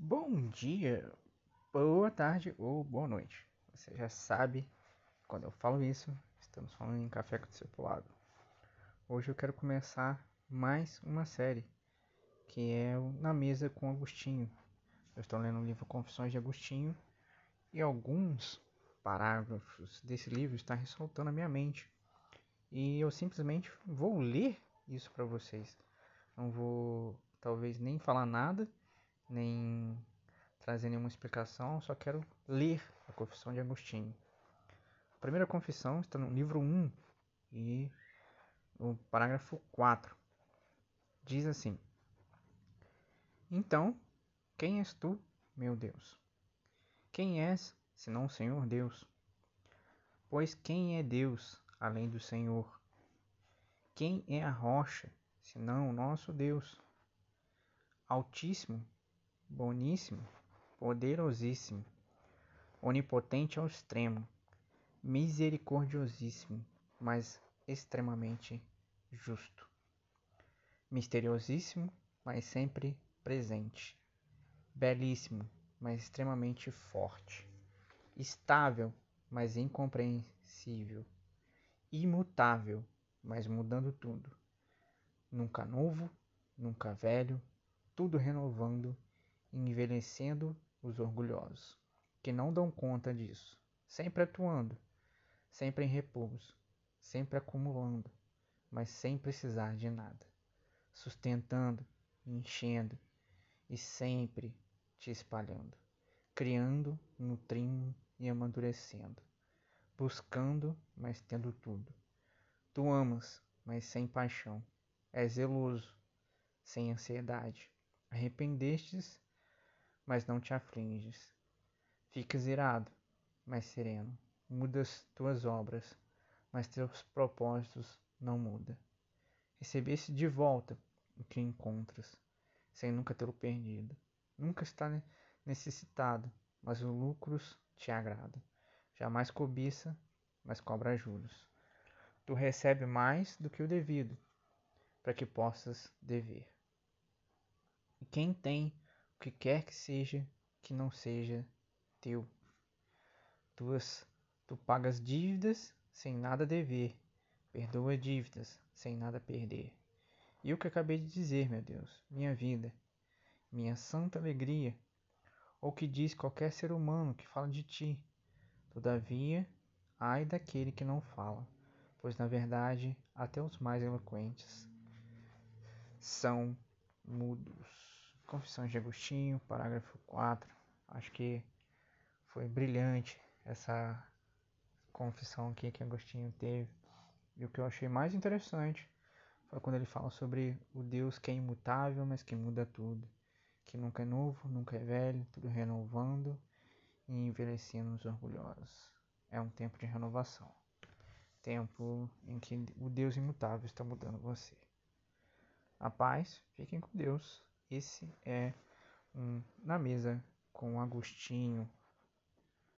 Bom dia, boa tarde ou boa noite. Você já sabe, quando eu falo isso, estamos falando em Café com Discipulado. Hoje eu quero começar mais uma série, que é o Na Mesa com Agostinho. Eu estou lendo o livro Confissões de Agostinho e alguns parágrafos desse livro estão ressaltando a minha mente. E eu simplesmente vou ler isso para vocês. Não vou, talvez, nem falar nada nem trazer nenhuma explicação, só quero ler a Confissão de Agostinho. A primeira confissão está no livro 1 e no parágrafo 4. Diz assim: Então, quem és tu, meu Deus? Quem és, senão o Senhor Deus? Pois quem é Deus além do Senhor? Quem é a rocha, senão o nosso Deus? Altíssimo boníssimo, poderosíssimo, onipotente ao extremo, misericordiosíssimo, mas extremamente justo, misteriosíssimo, mas sempre presente, belíssimo, mas extremamente forte, estável, mas incompreensível, imutável, mas mudando tudo, nunca novo, nunca velho, tudo renovando envelhecendo os orgulhosos, que não dão conta disso, sempre atuando, sempre em repouso, sempre acumulando, mas sem precisar de nada, sustentando, enchendo e sempre te espalhando, criando, nutrindo e amadurecendo, buscando, mas tendo tudo. Tu amas, mas sem paixão, és zeloso, sem ansiedade, arrependestes mas não te afliges. Ficas irado, mas sereno. Mudas tuas obras, mas teus propósitos não mudam. Recebeste de volta o que encontras, sem nunca tê-lo perdido. Nunca está necessitado, mas os lucros te agradam. Jamais cobiça, mas cobra juros. Tu recebe mais do que o devido, para que possas dever. E quem tem o que quer que seja que não seja teu. Tuas, tu pagas dívidas sem nada dever, perdoa dívidas sem nada perder. E o que acabei de dizer, meu Deus, minha vida, minha santa alegria, ou que diz qualquer ser humano que fala de ti. Todavia, ai daquele que não fala, pois na verdade até os mais eloquentes são mudos. Confissões de Agostinho, parágrafo 4. Acho que foi brilhante essa confissão aqui que Agostinho teve. E o que eu achei mais interessante foi quando ele fala sobre o Deus que é imutável, mas que muda tudo. Que nunca é novo, nunca é velho, tudo renovando e envelhecendo os orgulhosos. É um tempo de renovação. Tempo em que o Deus imutável está mudando você. A paz, fiquem com Deus esse é um Na Mesa com Agostinho.